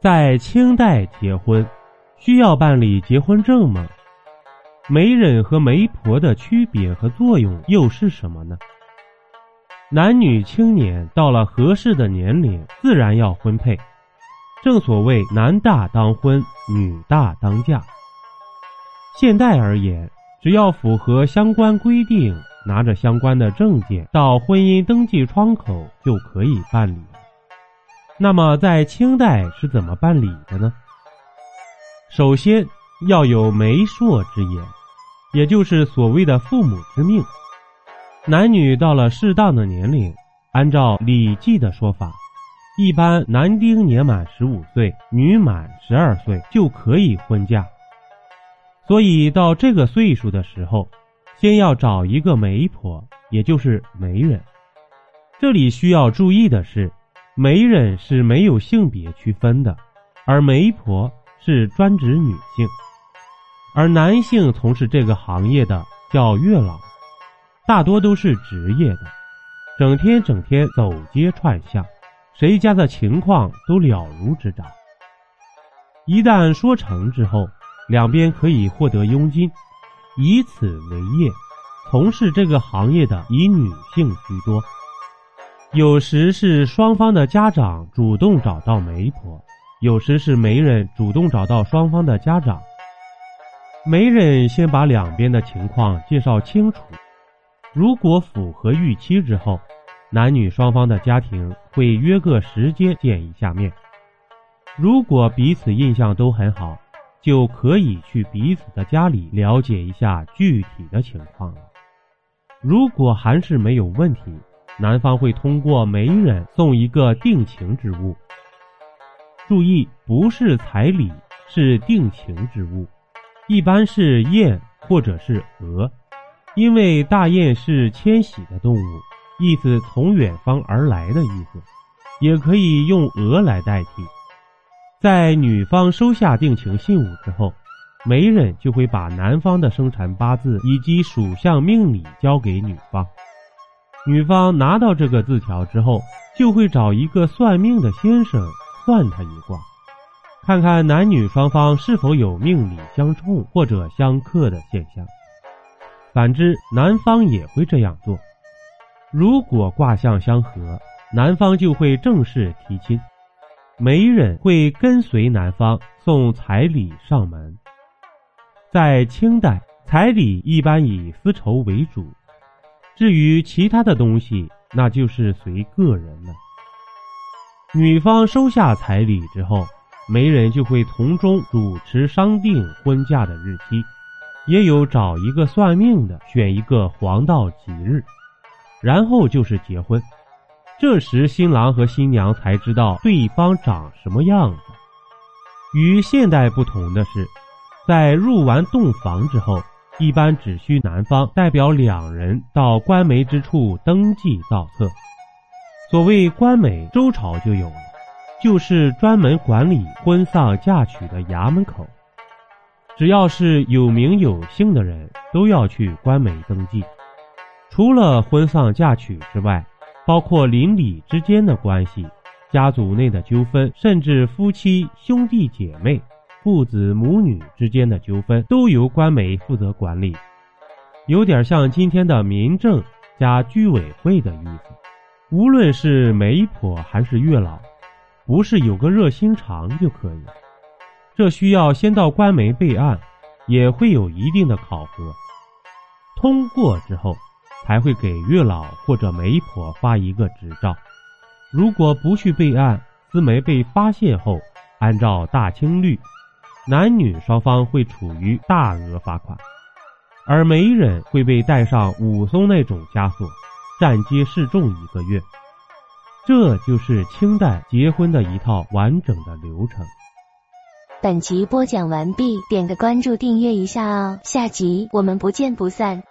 在清代结婚，需要办理结婚证吗？媒人和媒婆的区别和作用又是什么呢？男女青年到了合适的年龄，自然要婚配。正所谓男大当婚，女大当嫁。现代而言，只要符合相关规定，拿着相关的证件到婚姻登记窗口就可以办理。那么，在清代是怎么办理的呢？首先要有媒妁之言，也就是所谓的父母之命。男女到了适当的年龄，按照《礼记》的说法，一般男丁年满十五岁，女满十二岁就可以婚嫁。所以到这个岁数的时候，先要找一个媒婆，也就是媒人。这里需要注意的是。媒人是没有性别区分的，而媒婆是专指女性，而男性从事这个行业的叫月老，大多都是职业的，整天整天走街串巷，谁家的情况都了如指掌。一旦说成之后，两边可以获得佣金，以此为业，从事这个行业的以女性居多。有时是双方的家长主动找到媒婆，有时是媒人主动找到双方的家长。媒人先把两边的情况介绍清楚，如果符合预期之后，男女双方的家庭会约个时间见一下面。如果彼此印象都很好，就可以去彼此的家里了解一下具体的情况了。如果还是没有问题。男方会通过媒人送一个定情之物，注意不是彩礼，是定情之物，一般是雁或者是鹅，因为大雁是迁徙的动物，意思从远方而来的意思，也可以用鹅来代替。在女方收下定情信物之后，媒人就会把男方的生辰八字以及属相命理交给女方。女方拿到这个字条之后，就会找一个算命的先生算他一卦，看看男女双方是否有命理相冲或者相克的现象。反之，男方也会这样做。如果卦象相合，男方就会正式提亲，媒人会跟随男方送彩礼上门。在清代，彩礼一般以丝绸为主。至于其他的东西，那就是随个人了。女方收下彩礼之后，媒人就会从中主持商定婚嫁的日期，也有找一个算命的选一个黄道吉日，然后就是结婚。这时新郎和新娘才知道对方长什么样子。与现代不同的是，在入完洞房之后。一般只需男方代表两人到官媒之处登记造册。所谓官媒，周朝就有了，就是专门管理婚丧嫁娶的衙门口。只要是有名有姓的人，都要去官媒登记。除了婚丧嫁娶之外，包括邻里之间的关系、家族内的纠纷，甚至夫妻、兄弟姐妹。父子母女之间的纠纷都由官媒负责管理，有点像今天的民政加居委会的意思。无论是媒婆还是月老，不是有个热心肠就可以。这需要先到官媒备案，也会有一定的考核。通过之后，才会给月老或者媒婆发一个执照。如果不去备案，私媒被发现后，按照大清律。男女双方会处于大额罚款，而媒人会被带上武松那种枷锁，站街示众一个月。这就是清代结婚的一套完整的流程。本集播讲完毕，点个关注，订阅一下哦，下集我们不见不散。